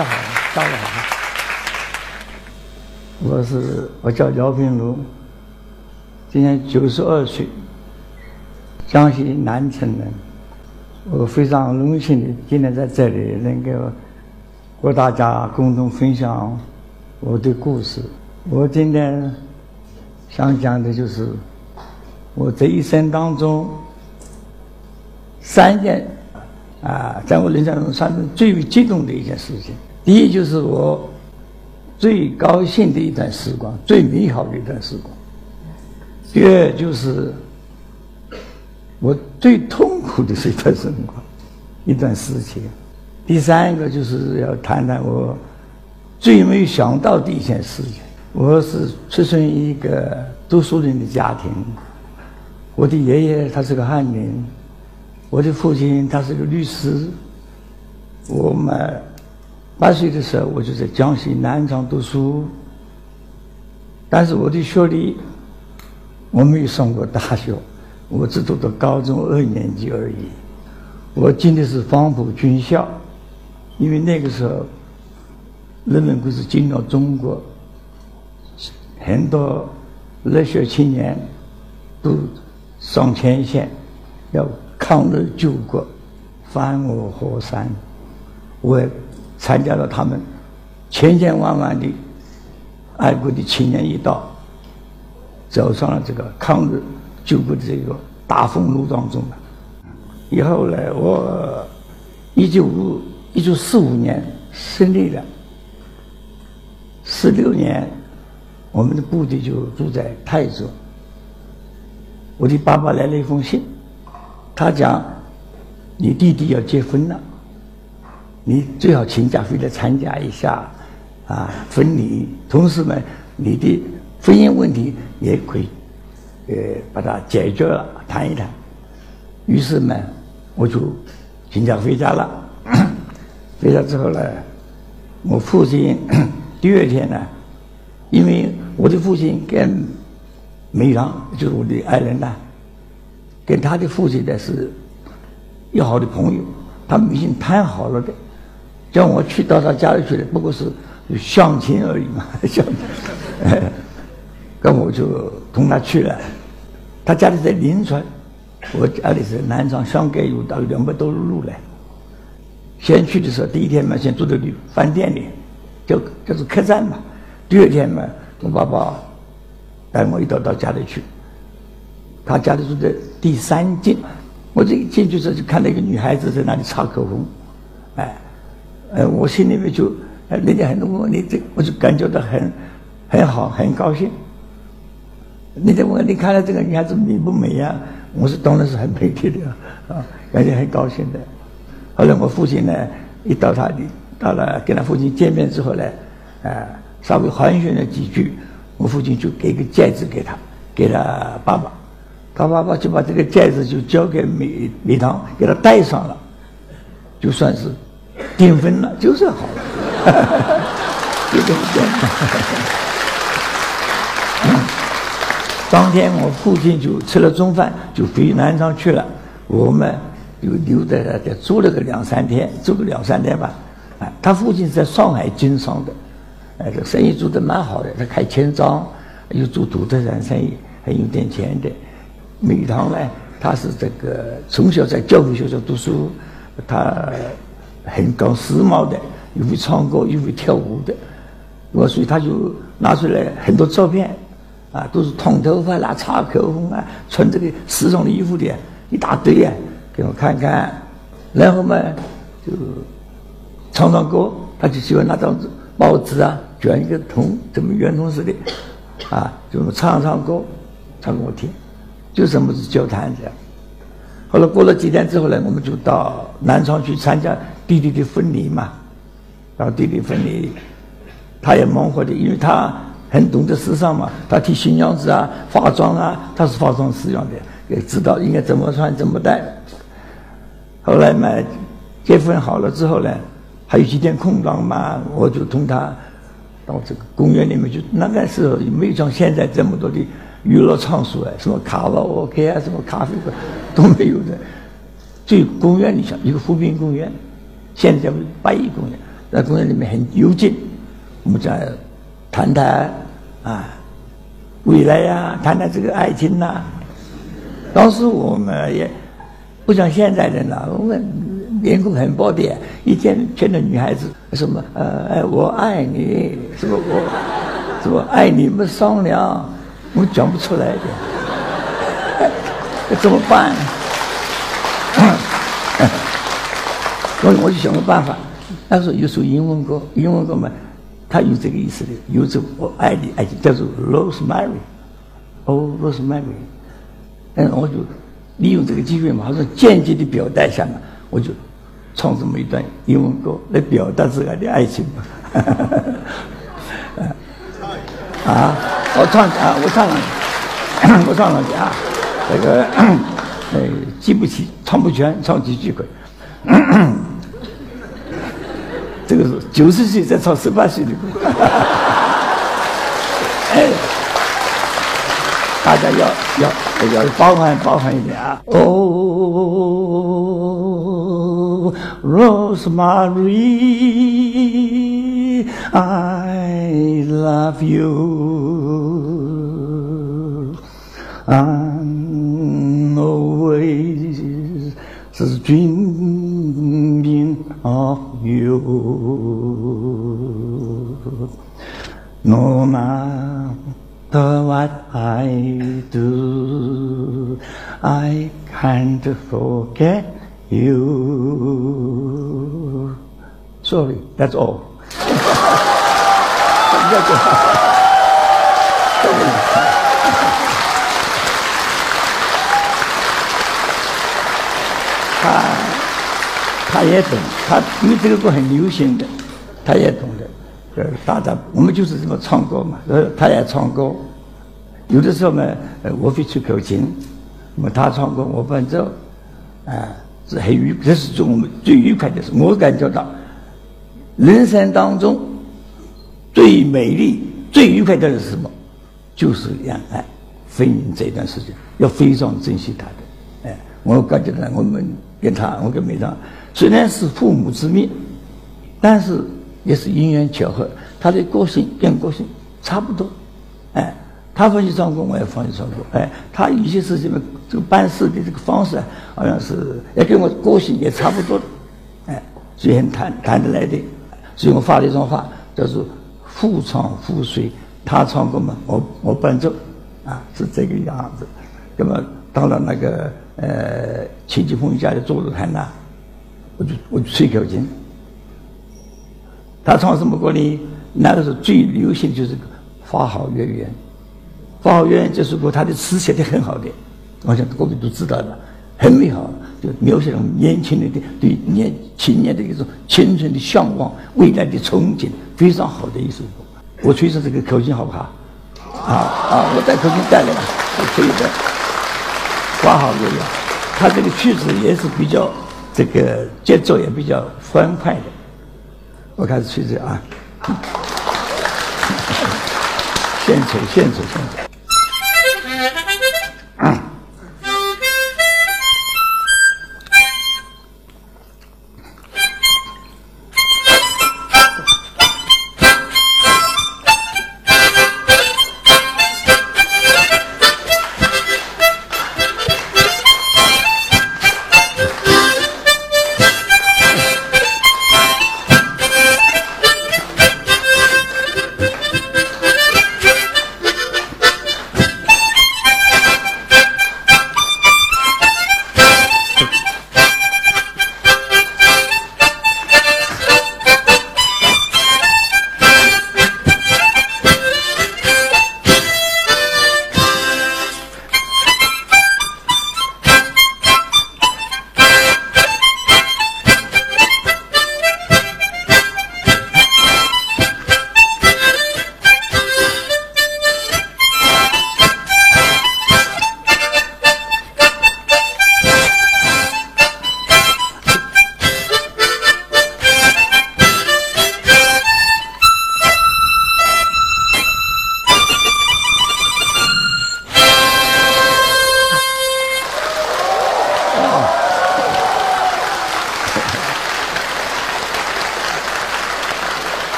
大家好，下午好。我是我叫姚平如，今年九十二岁，江西南城人。我非常荣幸的今天在这里能够和大家共同分享我的故事。我今天想讲的就是我这一生当中三件啊，在我人生当中算是最为激动的一件事情。第一就是我最高兴的一段时光，最美好的一段时光。第二就是我最痛苦的一段时光，一段事情。第三个就是要谈谈我最没有想到的一件事情。我是出生于一个读书人的家庭，我的爷爷他是个翰林，我的父亲他是个律师。我们八岁的时候我就在江西南昌读书，但是我的学历我没有上过大学，我只读到高中二年级而已。我进的是黄埔军校，因为那个时候人们不是进了中国。很多热血青年都上前线，要抗日救国、翻我河山。我参加了他们千千万万的爱国的青年一道，走上了这个抗日救国的这个大风路当中了。以后呢，我一九五一九四五年胜利了，四六年。我们的部队就住在泰州。我的爸爸来了一封信，他讲：“你弟弟要结婚了，你最好请假回来参加一下啊婚礼。同时呢，你的婚姻问题也可以呃把它解决了，谈一谈。”于是呢，我就请假回家了。回家之后呢，我父亲 第二天呢。因为我的父亲跟梅堂，就是我的爱人呢，跟他的父亲呢是要好的朋友，他们已经谈好了的，叫我去到他家里去的，不过是相亲而已嘛，相亲。那我就同他去了，他家里在临川，我家里是南昌，相隔有大概两百多路来。先去的时候，第一天嘛，先住在旅饭店里，叫叫做客栈嘛。第二天嘛，我爸爸带我一道到家里去。他家里住在第三进，我这一进去时候就看到一个女孩子在那里擦口红，哎，呃，我心里面就，人家很多问你这，我就感觉到很很好，很高兴。人家问你看到这个女孩子美不美呀？我是当然是很美丽的啊，感觉很高兴的。后来我父亲呢，一到他的到了跟他父亲见面之后呢，呃。稍微寒暄了几句，我父亲就给个戒指给他，给了爸爸，他爸爸就把这个戒指就交给美美堂，给他戴上了，就算是订婚了，就是好了，就这么简单。当天我父亲就吃了中饭，就回南昌去了，我们就留在那里住了个两三天，住个两三天吧。哎，他父亲在上海经商的。哎，这生意做得蛮好的，他开钱庄，又做土特产生意，还有点钱的。美堂呢，他是这个从小在教会学校读书，他很搞时髦的，又会唱歌又会跳舞的。我所以他就拿出来很多照片，啊，都是烫头发啦、擦口红啊、穿这个时尚的衣服的，一大堆啊，给我看看。然后嘛，就唱唱歌，他就喜欢拿张报纸啊。卷一个筒，怎么圆筒似的，啊，就唱唱歌，唱给我听，就这么子交谈这样。后来过了几天之后呢，我们就到南昌去参加弟弟的婚礼嘛。然后弟弟婚礼，他也忙活的，因为他很懂得时尚嘛，他替新娘子啊化妆啊，他是化妆师样的，也知道应该怎么穿怎么戴。后来嘛，结婚好了之后呢，还有几天空档嘛，我就同他。到这个公园里面去，那个时候也没有像现在这么多的娱乐场所啊，什么卡拉 OK 啊，什么咖啡馆都没有的。就公园里向一个湖滨公园，现在叫八一公园，在公园里面很幽静，我们在谈谈啊未来呀，谈谈这个爱情呐。当时我们也不像现在人了，我们面孔很暴烈，一见见到女孩子什么呃哎，我爱你，什么我，什么爱你们商量，我讲不出来的，怎么办？我我就想个办法，那时候有首英文歌，英文歌嘛，他有这个意思的，有这我爱你，爱叫做 Rosemary，哦，Rosemary，嗯，我就利用这个机会嘛，好像间接的表达一下嘛，我就唱这么一段英文歌来表达自个的爱情嘛，啊，我唱啊，我唱了，我唱了啊，这个呃，记不起，唱不全，唱几句可以。这个是九十岁在唱十八岁的歌，哎，大家要要要包含包含一点啊。Oh, Rosemary, I love you. I'm always dreaming of you. No matter what I do, I can't forget you. Sorry, that's all. 他他，因为这个歌很流行的，他也懂的。呃，大家我们就是这么唱歌嘛，呃，他也唱歌。有的时候嘛，呃，我会吹口琴，那么他唱歌我伴奏，啊，是很愉，这是最我们最愉快的事。我感觉到，人生当中最美丽、最愉快的是什么？就是恋爱、婚姻这段时间，要非常珍惜它的。哎，我感觉到我们。跟他，我跟梅长，虽然是父母之命，但是也是因缘巧合。他的个性跟个性差不多，哎，他放弃唱歌，我也放弃唱歌，哎，他有些事情嘛，这个办事的这个方式好像是也跟我个性也差不多的，哎，所以很谈谈得来的。所以我发了一段话，叫做“互唱互随”，他唱歌嘛，我我伴奏，啊，是这个样子。那么到了那个。呃，亲戚朋友家里坐着谈呐，我就我就吹口琴。他唱什么歌呢？那个时候最流行就是《花好月圆》，《花好月圆》这首歌，他的词写的很好的，我想各位都知道的，很美好，就描写了年轻人的对年青年的一种青春的向往、未来的憧憬，非常好的一首歌。我吹上这个口琴好不好？啊啊！我带口琴带来了，我吹一段。挂好月圆，他这个曲子也是比较这个节奏也比较欢快的。我开始吹这啊，献丑献丑献丑。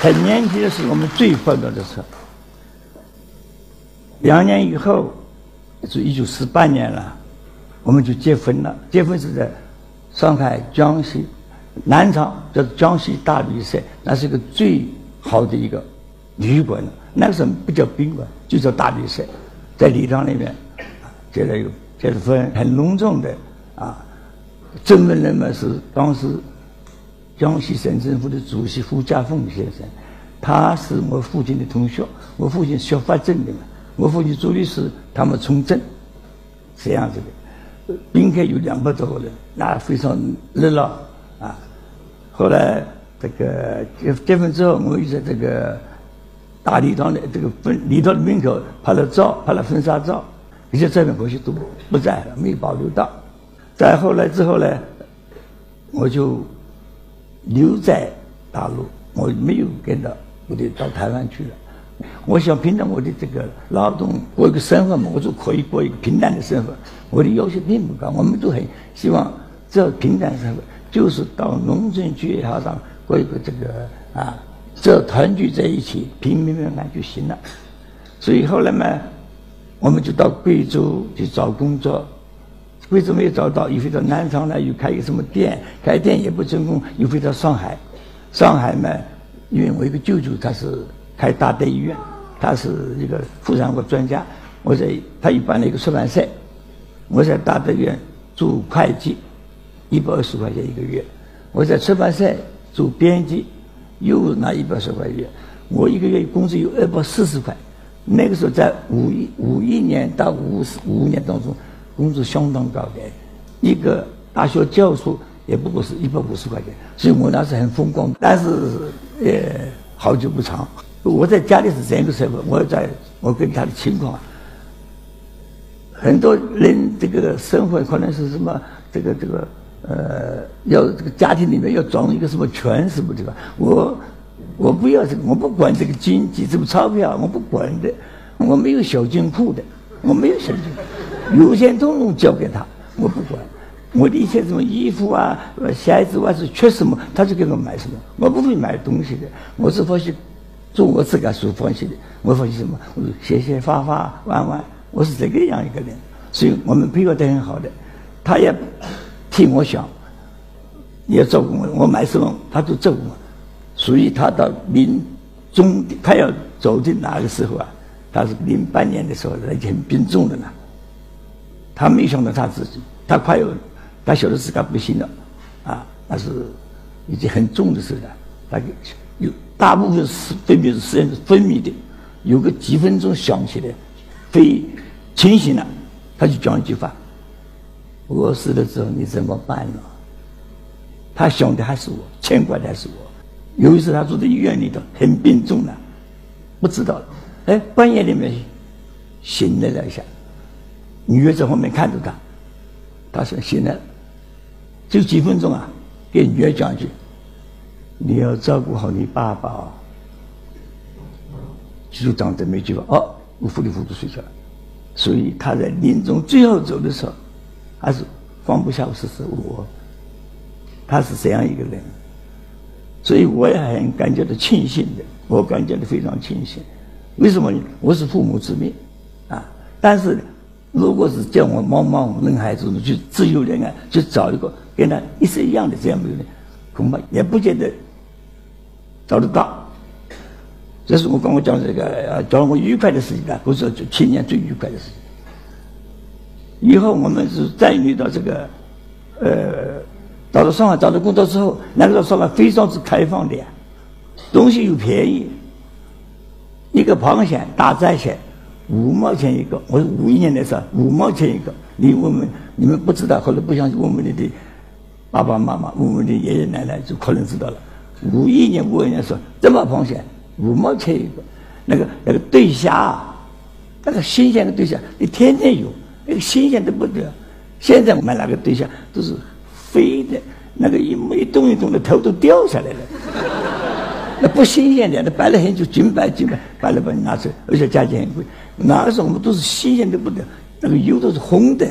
很年轻的时候我们最欢乐的时候。两年以后，是一九四八年了，我们就结婚了。结婚是在上海江西南昌，叫江西大旅社，那是一个最好的一个旅馆。那个时候不叫宾馆，就叫大旅社，在礼堂里面结了一个结了婚，很隆重的啊。证婚人嘛是当时江西省政府的主席胡家凤先生，他是我父亲的同学，我父亲学法政的嘛。我父亲做律师，他们从政，这样子的。宾客有两百多个人，那非常热闹啊。后来这个结结婚之后，我又在这个大礼堂的这个分礼堂的门口拍了照，拍了婚纱照，这些照片可惜都不在了，没有保留到。再后来之后呢，我就留在大陆，我没有跟着，我就到台湾去了。我想凭着我的这个劳动过一个生活嘛，我就可以过一个平淡的生活。我的要求并不高，我们都很希望这平淡生活，就是到农村去也好，上过一个这个啊，这团聚在一起，平平安安就行了。所以后来嘛，我们就到贵州去找工作，贵州没有找到，又飞到南昌来，又开一个什么店，开店也不成功，又飞到上海。上海嘛，因为我一个舅舅他是。开大德医院，他是一个妇产科专家。我在他一般的一个出版社，我在大德院做会计，一百二十块钱一个月。我在出版社做编辑，又拿一百二十块钱。我一个月工资有二百四十块。那个时候在五一五一年到五十五年当中，工资相当高的，一个大学教授也不过是一百五十块钱。所以我那是很风光，但是呃好久不长。我在家里是这样一个生活，我在我跟他的情况，很多人这个生活可能是什么，这个这个呃，要这个家庭里面要装一个什么权什么的吧？我我不要这个，我不管这个经济，这个钞票我不管的，我没有小金库的，我没有小金库，有钱统统交给他，我不管，我的一些什么衣服啊、鞋子啊是缺什么，他就给我买什么，我不会买东西的，我是发现。做我自个所欢喜的，我欢喜什么？我说谢谢发发玩玩，我是这个样一个人，所以我们配合得很好的，他也替我想，也照顾我，我买什么他都照顾我，所以他到临终他要走的那个时候啊，他是零八年的时候，已经很病重的呢，他没想到他自己，他快要，他晓得自己不行了，啊，那是已经很重的时候了，他有。大部分是分别是实验是分泌的，有个几分钟想起来，非清醒了，他就讲一句话：“我死了之后你怎么办呢？”他想的还是我，牵挂的还是我。有一次他住在医院里头，很病重了，不知道了，哎，半夜里面醒了了一下，女儿在后面看着他，他说醒来了，就几分钟啊，给女儿讲一句。你要照顾好你爸爸哦，就讲这么一句话哦，我糊里糊涂睡着了。所以他在临终最后走的时候，还是放不下我是是我，他是这样一个人，所以我也很感觉到庆幸的，我感觉到非常庆幸。为什么呢？我是父母之命啊，但是如果是叫我茫茫人海中去自由恋爱，去找一个跟他一生一样的这样的人，恐怕也不见得。找得到，这是我跟我讲这个，讲我愉快的事情啊，不是就青年最愉快的事情。以后我们是再遇到这个，呃，到了上海找到工作之后，那个时候上海非常之开放的呀，东西又便宜，一个螃蟹大闸蟹五毛钱一个，我是五一年的时候五毛钱一个，你问问你们不知道，或者不相信，问问你的爸爸妈妈，问问你爷爷奶奶，就可能知道了。五一年、五二年说这么螃蟹五毛钱一个，那个那个对虾，那个新鲜的对虾，你天天有，那个新鲜的不得。现在我们那个对虾都是飞的，那个一一动一动的头都掉下来了，那不新鲜的，那摆了很久，金摆金摆，摆了把你拿出来，而且价钱很贵。那个时候我们都是新鲜的不得，那个油都是红的，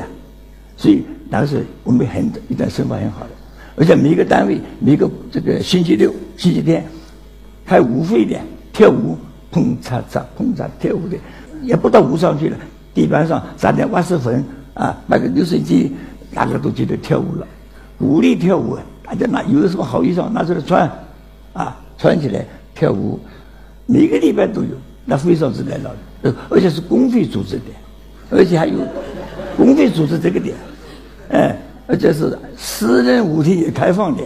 所以那个时候我们很一段生活很好的。而且每个单位每个这个星期六、星期天开舞会的跳舞，碰擦擦，碰擦跳舞的，也不到舞上去了，地板上撒点瓦斯粉啊，买个流水机，大家都记得跳舞了，鼓励跳舞，大家拿有的什么好衣裳拿出来穿，啊，穿起来跳舞，每个礼拜都有，那非常之热闹的，而且是公费组织的，而且还有公费组织这个点，哎，而且是私人舞厅也开放的，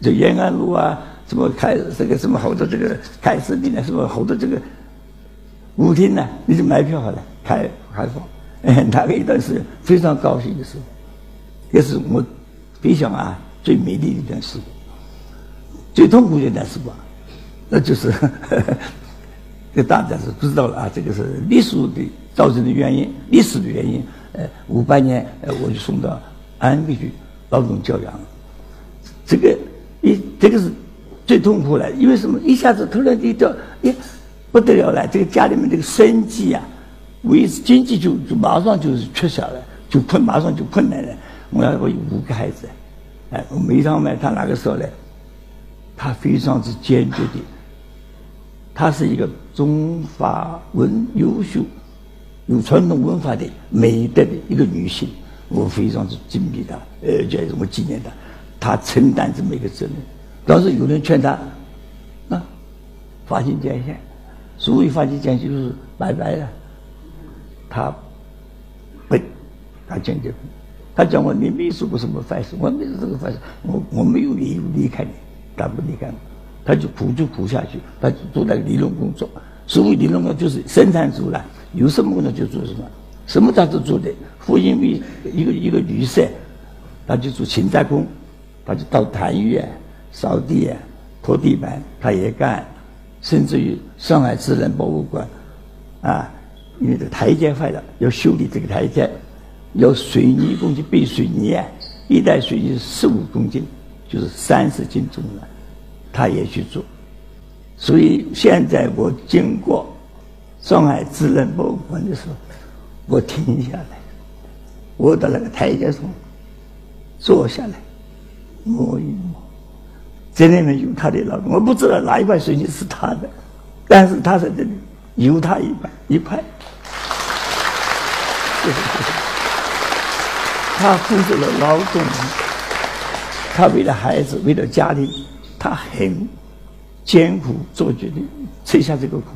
就延安路啊。什么开这个什么好多这个开始的呢？什么好多这个舞厅呢？你就买票好了，开开放。哎，那个一段是非常高兴的时候，也是我非常啊最美丽的一段时光。最痛苦的一段时光，那就是这大家是知道了啊。这个是历史的造成的原因，历史的原因。呃，五八年呃我就送到安徽去劳动教养了，这个一这个是。最痛苦了，因为什么？一下子突然一掉，哎，不得了了！这个家里面这个生计啊，维持经济就就马上就是缺下来，就困，马上就困难了。我要我有五个孩子，哎，梅长梅他那个时候呢，他非常之坚决的，他是一个中法文优秀、有传统文化的美德的一个女性，我非常之敬佩她，呃，就是我纪念她，她承担这么一个责任。当时有人劝她，啊，发心捐献，所谓发心捐献就是拜拜了。她不，她坚决不。他讲我你没做过什么坏事，我没做这个坏事，我我没有理由离开你，他不离开我，他就苦就苦下去，他就做那个理论工作。所谓理论工作就是生产出来，有什么工作就做什么，什么他都做的。复印为一个一个旅社，他就做勤杂工，他就到坛院。扫地、拖地板，他也干，甚至于上海自然博物馆，啊，因为这个台阶坏了，要修理这个台阶，要水泥工去备水泥，一袋水泥十五公斤，就是三十斤重了，他也去做。所以现在我经过上海自然博物馆的时候，我停下来，我到那个台阶上坐下来，摸一摸。这里面有他的劳动，我不知道哪一块水泥是他的，但是他在这里有他一块一块，他付出了劳动，他为了孩子，为了家庭，他很艰苦做决定，吃下这个苦，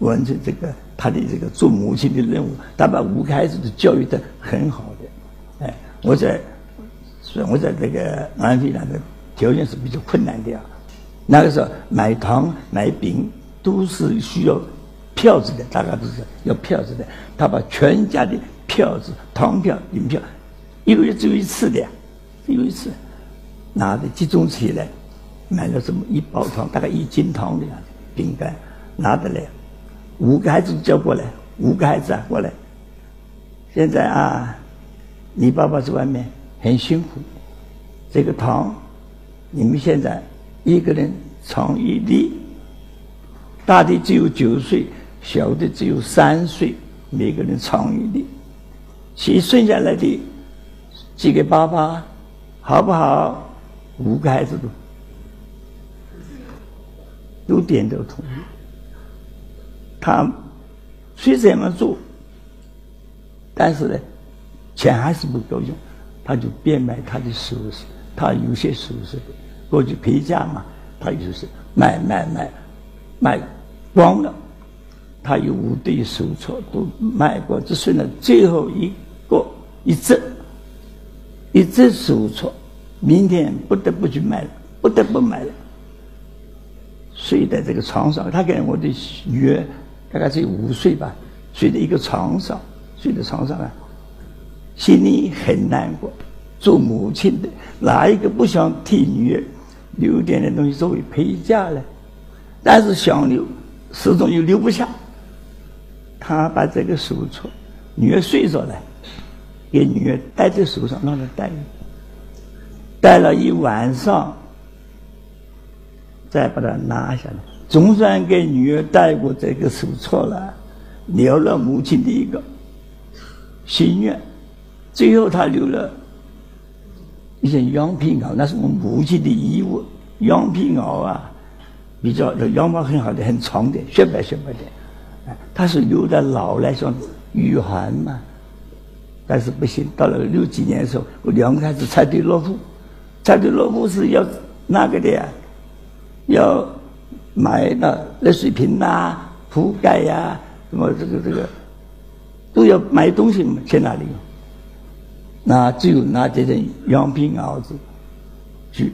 完成这个他的这个做母亲的任务，他把五个孩子都教育的很好的，哎，我在，所以我在这个安徽那个。条件是比较困难的啊，那个时候买糖买饼都是需要票子的，大家都是要票子的。他把全家的票子、糖票、饼票，一个月只有一次的，只有一次，拿着集中起来，买了这么一包糖，大概一斤糖的样子，饼干拿得来，五个孩子叫过来，五个孩子啊过来。现在啊，你爸爸在外面很辛苦，这个糖。你们现在一个人尝一粒，大的只有九岁，小的只有三岁，每个人尝一粒，其剩下来的寄给爸爸，好不好？五个孩子都都点头同意。他虽这么做，但是呢，钱还是不够用，他就变卖他的首饰。他有些首饰的，过去陪嫁嘛，他就是卖卖卖，卖光了。他有五对手镯都卖过，只剩了最后一个一只，一只 手镯，明天不得不去卖了，不得不卖了。睡在这个床上，他跟我的女儿大概只有五岁吧，睡在一个床上，睡在床上啊，心里很难过。做母亲的，哪一个不想替女儿留点点东西作为陪嫁呢？但是想留，始终又留不下。他把这个手镯，女儿睡着了，给女儿戴在手上，让她戴，戴了一晚上，再把它拿下来。总算给女儿戴过这个手镯了，了了母亲的一个心愿。最后，他留了。一件羊皮袄，那是我母亲的衣物。羊皮袄啊，比较羊毛很好的，很长的，雪白雪白的。他是留在老来说御寒嘛，但是不行。到了六几年的时候，我两个孩子才对落户，才对落户是要那个的呀，要买那热水瓶呐、铺盖呀，什么这个这个都要买东西嘛，去哪里？那只有拿这些羊皮袄子去，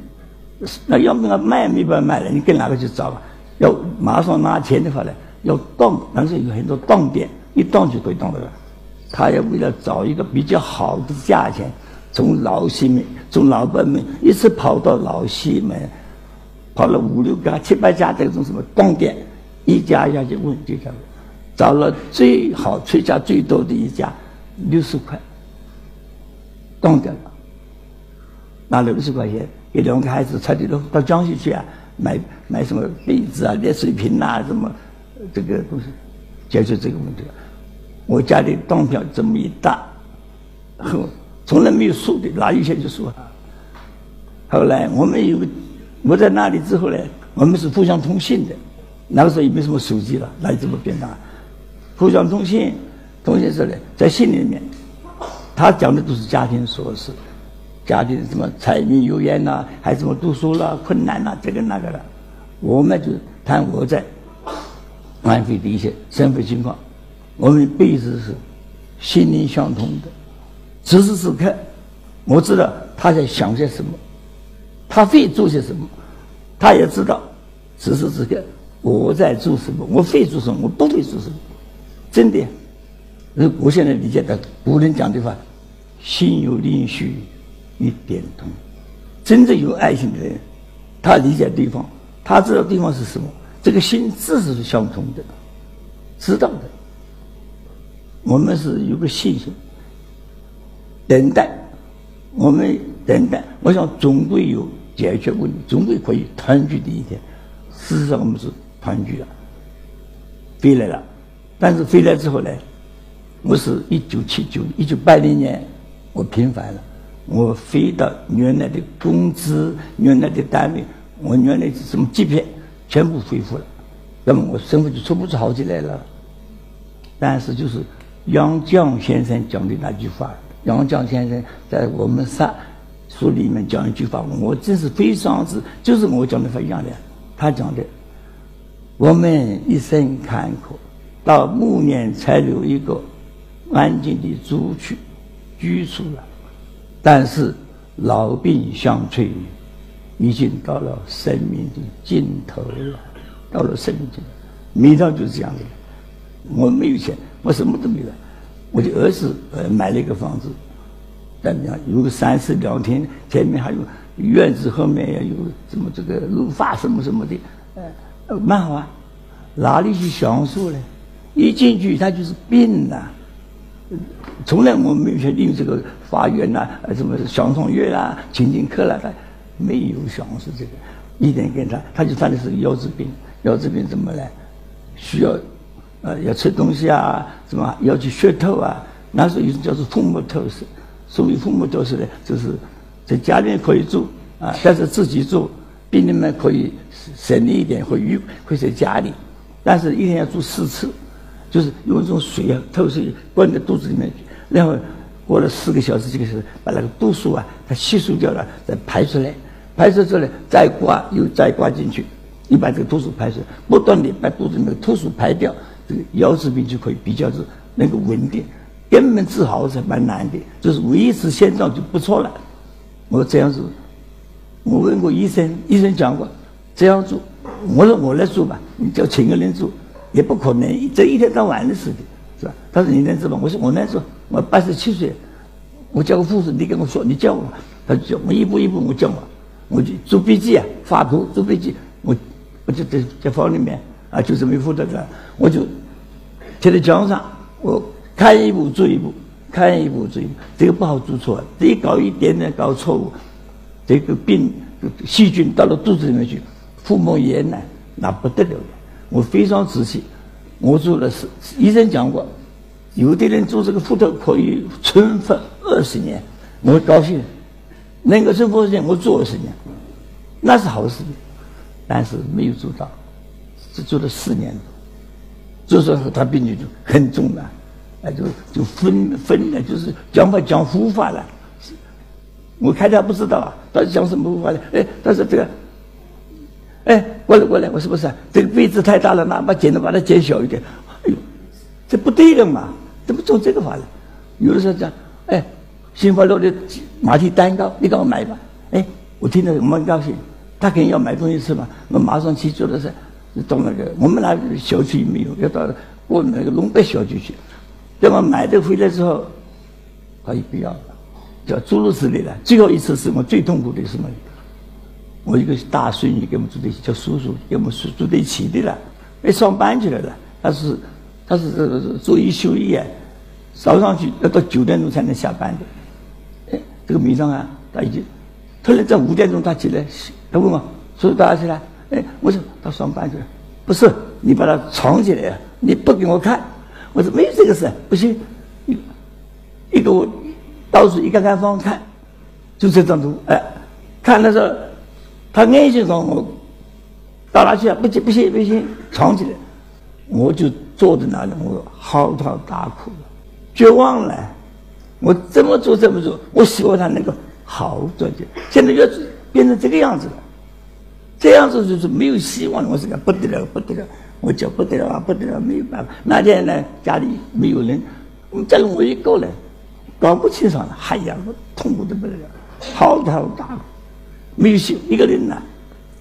那样品袄卖没办法卖了，你跟哪个去找啊？要马上拿钱的话呢？要当，但是有很多当店，一当就可以当得了。他要为了找一个比较好的价钱，从老西门、从老北门一直跑到老西门，跑了五六家、七八家这种什么当店，一家一家去问这家，找了最好、出价最多的一家，六十块，当掉了。拿了六十块钱给两个孩子，差点都到江西去啊，买买什么被子啊、热水瓶啊什么。这个东西解决这个问题，我家里当票这么一大，后从来没有输的，拿一钱就输。后来我们有个，我在那里之后呢，我们是互相通信的，那个时候也没什么手机了，哪里这么便当？互相通信，通信时呢，在信里面，他讲的都是家庭琐事，家庭什么柴米油盐呐，还什么读书啦、困难呐，这个那个的，我们就谈我在。安徽的一些生活情况，我们辈子是心灵相通的。此时此刻，我知道他在想些什么，他会做些什么，他也知道此时此刻我在做什么，我会做什么，我不会做什么。真的，我现在理解的古人讲的话：“心有灵犀一点通。”真正有爱心的人，他理解对方，他知道对方是什么。这个心智是相通的，知道的。我们是有个信心，等待，我们等待。我想总归有解决问题，总归可以团聚的一天。事实上，我们是团聚了，回来了。但是回来之后呢，我是一九七九、一九八零年，我平反了，我回到原来的工资、原来的单位，我原来是什么级别？全部恢复了，那么我生活就出不出好起来了。但是就是杨绛先生讲的那句话，杨绛先生在我们上书里面讲一句话，我真是非常之，就是我讲的话一样的。他讲的，我们一生坎坷，到暮年才留一个安静的住处居住了，但是老病相催。已经到了生命的尽头了，到了生命尽头，每趟就是这样的。我没有钱，我什么都没有，我的儿子呃买了一个房子，怎么样？有个三室两厅，前面还有院子，后面也有什么这个绿化什么什么的，呃，蛮好啊。哪里去享受呢？一进去他就是病呐。从来我们没有去利用这个花园呐，什么享创乐啦、情景课啦。没有享受这个，一点给他，他就犯的是腰子病。腰子病怎么来？需要，呃，要吃东西啊，什么要去血透啊？那时候有种叫做腹膜透视。所谓腹膜透视呢，就是在家里面可以做啊，但是自己做，病人们可以省力一点，会预会在家里，但是一天要做四次，就是用一种水啊透水灌在肚子里面去，然后过了四个小时、几个小时，把那个毒素啊它吸收掉了，再排出来。排出之后呢，再刮又再刮进去，你把这个毒素排出来，不断的把肚子里面的毒素排掉，这个腰子病就可以比较是能够稳定。根本治好是蛮难的，就是维持现状就不错了。我这样做，我问过医生，医生讲过这样做，我说我来做吧，你叫请个人做也不可能，这一天到晚的事情，是吧？他说你能做吗？我说我能做，我八十七岁，我叫个护士，你跟我说，你叫我，他就叫我一步一步我教我。我就做笔记啊，画图做笔记，我我就在在房里面啊，就这么一副这个，我就贴在墙上，我看一步做一步，看一步做一步，这个不好做错，这一搞一点点搞错误，这个病细菌到了肚子里面去，腹膜炎呢，那不得了的。我非常仔细，我做了是医生讲过，有的人做这个腹透可以存活二十年，我高兴。能够存活二十年，我做二十年，那是好事。但是没有做到，只做了四年多，所以说他病情就很重了，哎，就就分分了，就是讲法讲护法了。我开他不知道啊，他讲什么护法呢？哎，他说这个，哎，过来过来，我说不是，这个杯子太大了，拿把剪子把它剪小一点。哎呦，这不对的嘛，怎么做这个法呢？有的时候讲，哎，新华路的马蹄蛋糕，你给我买吧。哎，我听着蛮高兴。他肯定要买东西吃嘛，我马上去做的是到那个我们那小区没有，要到我们那个龙北小区去。等我买的回来之后，他也不要了，叫诸如此类的。最后一次是我最痛苦的是什么？我一个大孙女跟我们住在一起，叫叔叔，跟我们住住在一起的了，被上班去了的。他是他是做一休一夜，早上去要到九点钟才能下班的。哎，这个晚上啊，他已经。突然在五点钟他起来，他问我：“叔叔，大家起来？”哎，我说他上班去了。不是，你把他藏起来，你不给我看。我说没有这个事，不行。一一个我到处一个看方看，就这张图。哎，看的时候，他眼睛上我到哪去啊？不行不行不行，藏起来。我就坐在那里，我嚎啕大哭，绝望了。我怎么做怎么做？我希望他能够。好转接，现在要变成这个样子了，这样子就是没有希望。我是个不得了，不得了，我叫不得了，不得了，没有办法。那天呢，家里没有人，我们家里我一个人，搞不清爽了，哎呀，我痛苦的不得了，嚎啕大哭，没有心一个人呢，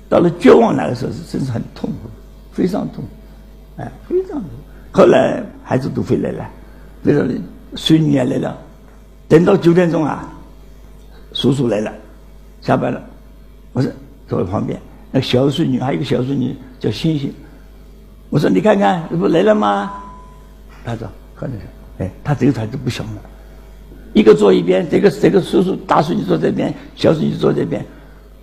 到了绝望那个时候是真是很痛苦，非常痛，哎，非常痛。后来孩子都回来了，回来了，孙女也来了，等到九点钟啊。叔叔来了，下班了，我说坐在旁边。那小孙女还有一个小孙女叫星星，我说你看看，这不来了吗？他说可能，哎，他这个孩子不行了，一个坐一边，这个这个叔叔大叔就坐这边，小叔就坐这边，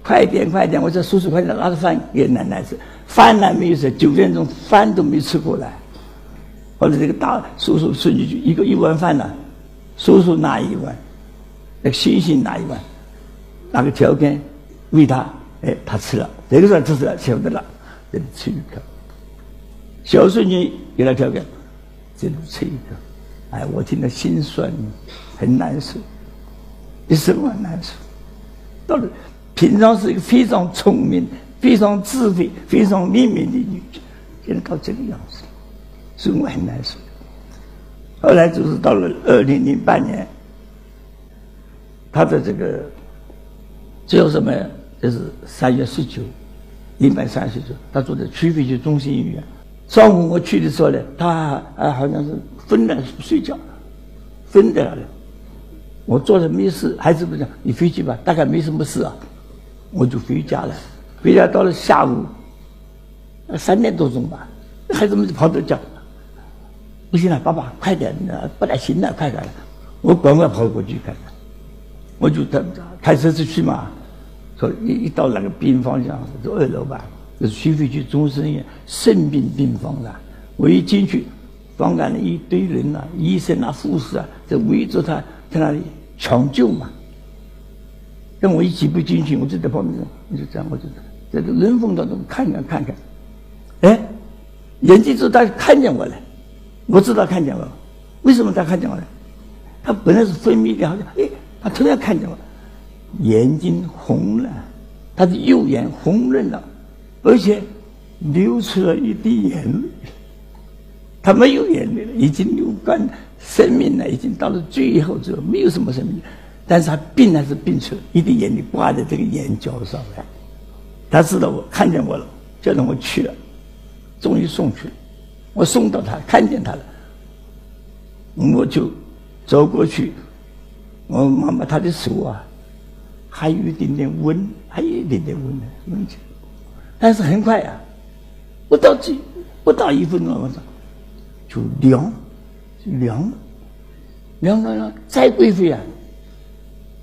快点快点！我说叔叔快点拿着饭给奶奶吃，饭呢没有吃，九点钟饭都没吃过来。或者这个大叔叔孙女就一个一碗饭呢，叔叔拿一碗。那星星拿一碗，拿个条根喂他，哎，他吃了。这个时候吃了，晓得了，这里吃一口。小孙女给他调侃，这路吃一个。哎，我听得心酸，很难受，一生很难受。到了平常是一个非常聪明、非常智慧、非常灵敏的女子，现在搞这个样子，所以我很难受。后来就是到了二零零八年。他的这个最后什么？就是三月十九，一百三十九，他住在区肺区中心医院。上午我去的时候呢，他啊好像是昏了睡觉，昏在那里。我坐着没事，孩子不讲，你回去吧，大概没什么事啊。我就回家了。回家到了下午三点多钟吧，孩子们就跑到讲：“不行了，爸爸快点，不太行了，快点！”我赶快跑过去看看。我就开开车出去嘛，说一一到那个病房上，是二楼吧，就是徐汇区中山医院肾病病房了。我一进去，房间里一堆人呐，医生啊、护士啊，在围着他，在那里抢救嘛。跟我一起不进去，我就在旁边，我就这样，我就在这人缝当中看看看看。哎，眼睛之后他看见我了，我知道看见我，为什么他看见我呢？他本来是分泌的，好像哎。他突然看见我，眼睛红了，他的右眼红润了，而且流出了一滴眼泪。他没有眼泪了，已经流干，生命呢已经到了最后之后，没有什么生命。但是他病还是病出了一滴眼泪挂在这个眼角上来。他知道我看见我了，叫着我去了，终于送去了。我送到他看见他了，我就走过去。我摸摸他的手啊，还有一点点温，还有一点点温呢，温起但是很快啊，不到几不到一分钟，我操，就凉，就凉了，凉了了，再过一会啊，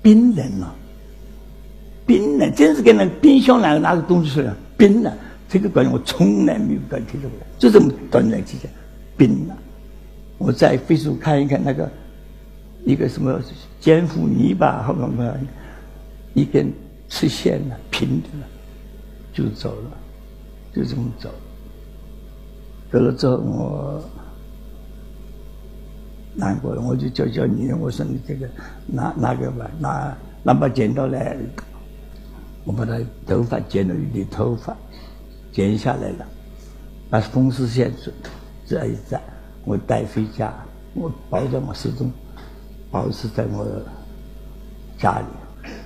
冰冷了，冰冷，真是跟那冰箱那个拿个东西似的，冰了。这个感觉我从来没有感觉到过，就这么短暂期间，冰了。我在飞速看一看那个。一个什么尖糊泥巴，好像一根吃线了，平的了，就走了。就这么走。走了之后，我难过了，我就叫叫女人，我说你这个拿拿个吧，拿拿把剪刀来，我把他头发剪了一点头发，剪下来了，把风湿线这一扎，我带回家，我包在我手中，保持在我家里。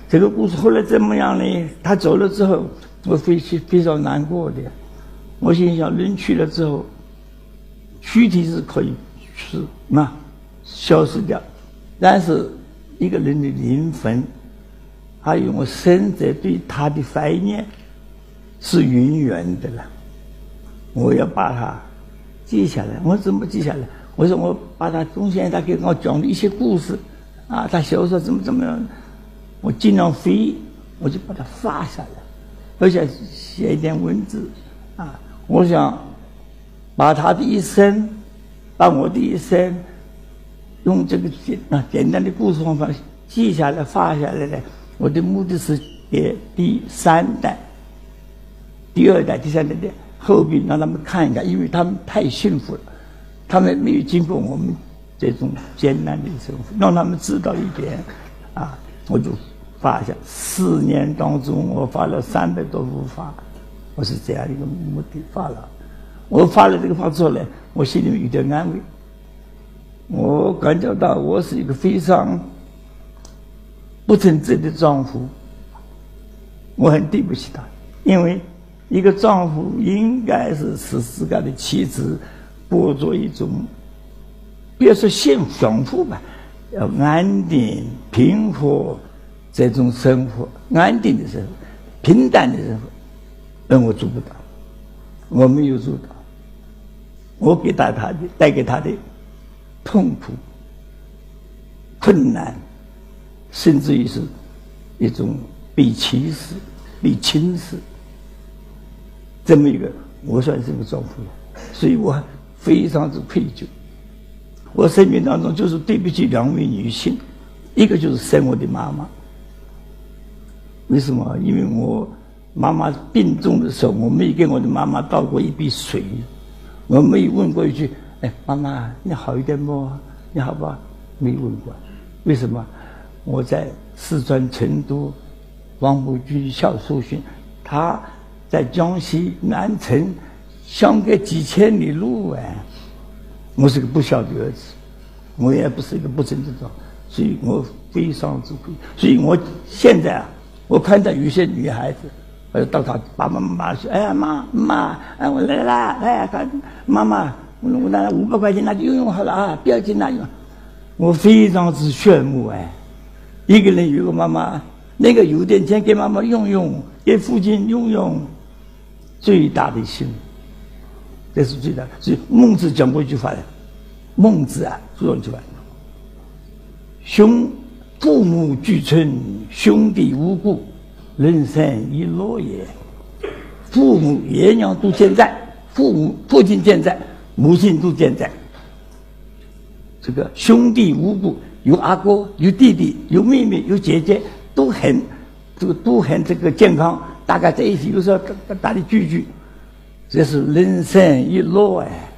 这个故事后来怎么样呢？他走了之后，我非常非常难过的。我心想，人去了之后，躯体是可以是那消失掉，但是一个人的灵魂，还有我生者对他的怀念，是永远的了。我要把它记下来。我怎么记下来？我说我把他中间他给我讲的一些故事，啊，他小时候怎么怎么样，我尽量飞，我就把它发下来，而且写一点文字，啊。我想把他的一生，把我的一生，用这个简啊简单的故事方法记下来、画下来呢。我的目的是给第三代、第二代、第三代的后辈让他们看一看，因为他们太幸福了，他们没有经过我们这种艰难的生活，让他们知道一点啊。我就发一下四年当中，我发了三百多幅画。我是这样一个目的发了，我发了这个画出来，我心里面有点安慰。我感觉到我是一个非常不称职的丈夫，我很对不起他，因为一个丈夫应该是使自己的妻子过着一种，别说幸享福吧，要安定平和这种生活，安定的生活，平淡的生活。但我做不到，我没有做到。我给他他的带给他的痛苦、困难，甚至于是一种被歧视、被轻视，这么一个，我算是个丈夫了，所以我非常之愧疚。我生命当中就是对不起两位女性，一个就是生我的妈妈。为什么？因为我。妈妈病重的时候，我没给我的妈妈倒过一杯水，我没有问过一句：“哎，妈妈，你好一点不？你好不好？”没问过，为什么？我在四川成都王府军校受训，他在江西南城，相隔几千里路哎，我是个不孝的儿子，我也不是一个不正之长，所以我非常之愧。所以我现在啊，我看到有些女孩子。我就到她爸爸妈妈说：“哎呀妈妈，哎我来啦，哎看妈妈，我我拿五百块钱那就用用好了啊，不要紧那用。”我非常之羡慕哎，一个人有个妈妈，那个有点钱给妈妈用用，给父亲用用，最大的幸福，这是最大的。所以孟子讲过一句话的，孟子啊说一句话：“兄父母俱存，兄弟无故。”人生一乐也，父母爷娘都健在，父母父亲健在，母亲都健在。这个兄弟无故，有阿哥，有弟弟，有妹妹，有姐姐，都很这个都很这个健康，大家在一起有时候大大的聚聚，这是人生一乐哎，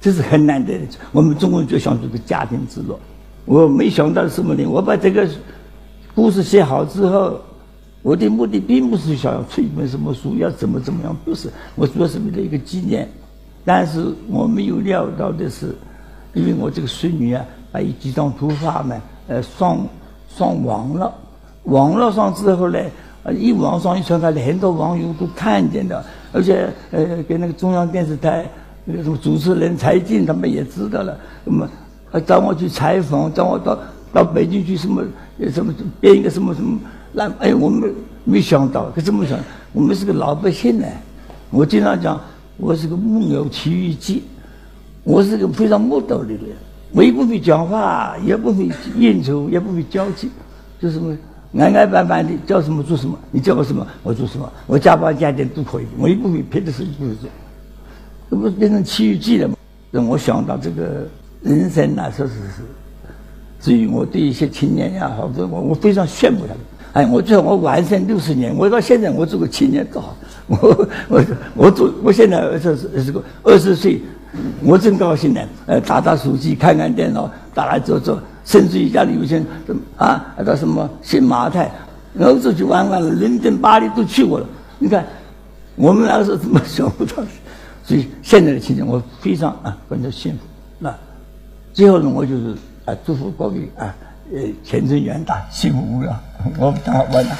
这是很难得的。我们中国人就想这个家庭之乐，我没想到什么呢？我把这个故事写好之后。我的目的并不是想要出一本什么书，要怎么怎么样，不是。我主要是为了一个纪念。但是我没有料到的是，因为我这个孙女啊，把一几张图画呢，呃，上上网了。网络上之后呢，呃，一网上一传开来，很多网友都看见了，而且呃，给那个中央电视台那个什么主持人柴静他们也知道了。那么，找我去采访，找我到到北京去什么什么编一个什么什么。那哎，我们没想到，可这么想，我们是个老百姓呢。我经常讲，我是个木偶奇遇记，我是个非常木头的人，我也不会讲话，也不会应酬，也不会交际，就什么安安板板的，叫什么做什么，你叫我什么，我做什么，我加班加点都可以，我也不会别的事情不会做，这不变成奇遇记了吗？让我想到这个人生啊，确实是，至于我对一些青年呀，好我我非常羡慕他们。哎，我最后我完生六十年，我到现在我做个青年多好。我我我做，我现在二十二十个二十岁，我真高兴呢。呃，打打手机，看看电脑，打打走走，甚至于家里有些啊，到什么新马泰，欧洲去玩玩，伦敦、巴黎都去过了。你看，我们那个时候怎么想不到？所以现在的情景，我非常啊感到幸福。那最后呢，我就是啊，祝福各位啊，呃，前程远大，幸福无量。我们打完了。